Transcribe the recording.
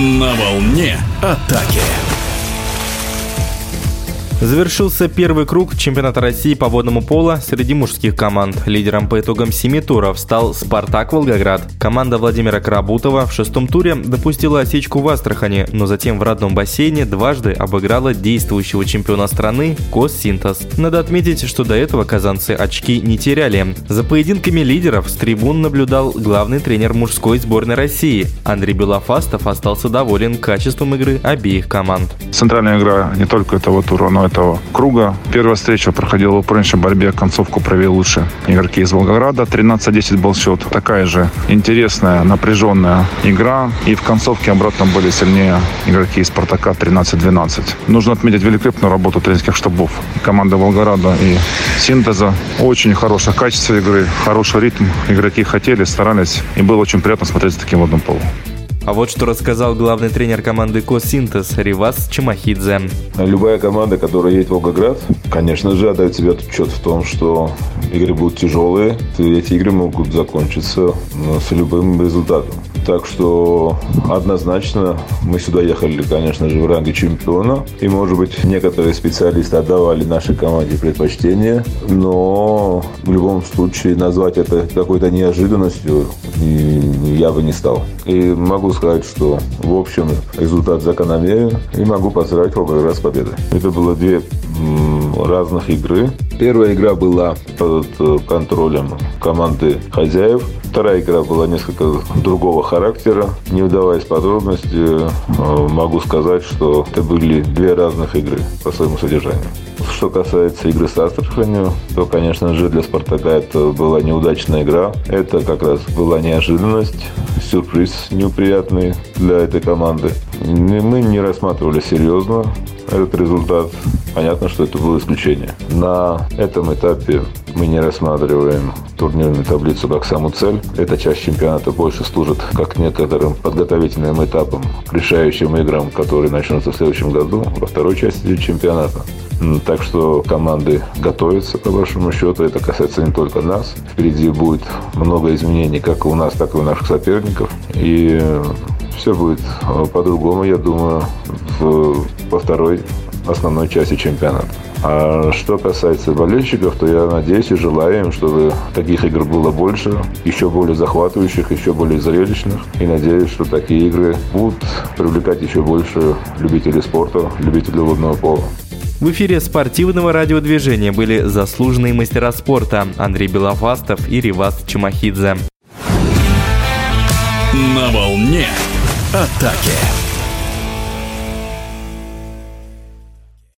На волне атаки. Завершился первый круг чемпионата России по водному пола среди мужских команд. Лидером по итогам семи туров стал «Спартак Волгоград». Команда Владимира Карабутова в шестом туре допустила осечку в Астрахани, но затем в родном бассейне дважды обыграла действующего чемпиона страны «Коссинтез». Надо отметить, что до этого казанцы очки не теряли. За поединками лидеров с трибун наблюдал главный тренер мужской сборной России. Андрей Белофастов остался доволен качеством игры обеих команд. Центральная игра не только этого тура, но этого круга. Первая встреча проходила в упорнейшей борьбе. Концовку провели лучше игроки из Волгограда. 13-10 был счет. Такая же интересная, напряженная игра. И в концовке обратно были сильнее игроки из Спартака 13-12. Нужно отметить великолепную работу тренерских штабов команды Волгограда и Синтеза. Очень хорошее качество игры, хороший ритм. Игроки хотели, старались. И было очень приятно смотреть за таким водным полом. А вот что рассказал главный тренер команды Косинтез Ривас Чемахидзе. Любая команда, которая едет в Волгоград, конечно же, отдает себе отчет в том, что игры будут тяжелые. И эти игры могут закончиться ну, с любым результатом. Так что однозначно мы сюда ехали, конечно же, в ранге чемпиона. И, может быть, некоторые специалисты отдавали нашей команде предпочтение. Но в любом случае назвать это какой-то неожиданностью я бы не стал. И могу сказать, что в общем результат закономерен. И могу поздравить Волгоград с победой. Это было две разных игры. Первая игра была под э, контролем команды хозяев. Вторая игра была несколько другого характера. Не вдаваясь в подробности, э, могу сказать, что это были две разных игры по своему содержанию. Что касается игры с Астраханью, то, конечно же, для «Спартака» это была неудачная игра. Это как раз была неожиданность, сюрприз неприятный для этой команды. Мы не рассматривали серьезно этот результат. Понятно, что это было исключение. На этом этапе мы не рассматриваем турнирную таблицу как саму цель. Эта часть чемпионата больше служит как некоторым подготовительным этапом к решающим играм, которые начнутся в следующем году, во второй части чемпионата. Так что команды готовятся, по большому счету. Это касается не только нас. Впереди будет много изменений как у нас, так и у наших соперников. И все будет э, по-другому, я думаю, в, во второй основной части чемпионата. А что касается болельщиков, то я надеюсь и желаю им, чтобы таких игр было больше, еще более захватывающих, еще более зрелищных. И надеюсь, что такие игры будут привлекать еще больше любителей спорта, любителей водного пола. В эфире спортивного радиодвижения были заслуженные мастера спорта Андрей Белофастов и Ривас Чумахидзе. На волне атаки.